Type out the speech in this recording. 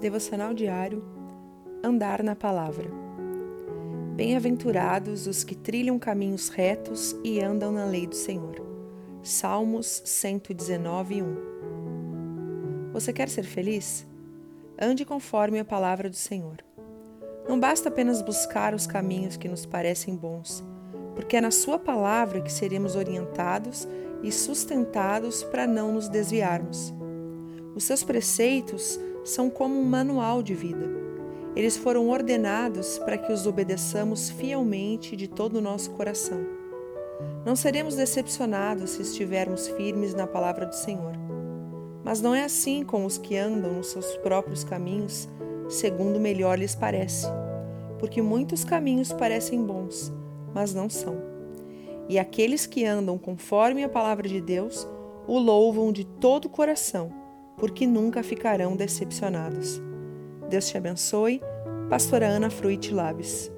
Devocional diário Andar na Palavra. Bem-aventurados os que trilham caminhos retos e andam na lei do Senhor. Salmos 119, 1. Você quer ser feliz? Ande conforme a palavra do Senhor. Não basta apenas buscar os caminhos que nos parecem bons, porque é na Sua palavra que seremos orientados e sustentados para não nos desviarmos. Os seus preceitos são como um manual de vida. Eles foram ordenados para que os obedeçamos fielmente de todo o nosso coração. Não seremos decepcionados se estivermos firmes na palavra do Senhor. Mas não é assim com os que andam nos seus próprios caminhos, segundo melhor lhes parece. Porque muitos caminhos parecem bons, mas não são. E aqueles que andam conforme a palavra de Deus o louvam de todo o coração porque nunca ficarão decepcionados. Deus te abençoe. Pastora Ana Fruit Labes.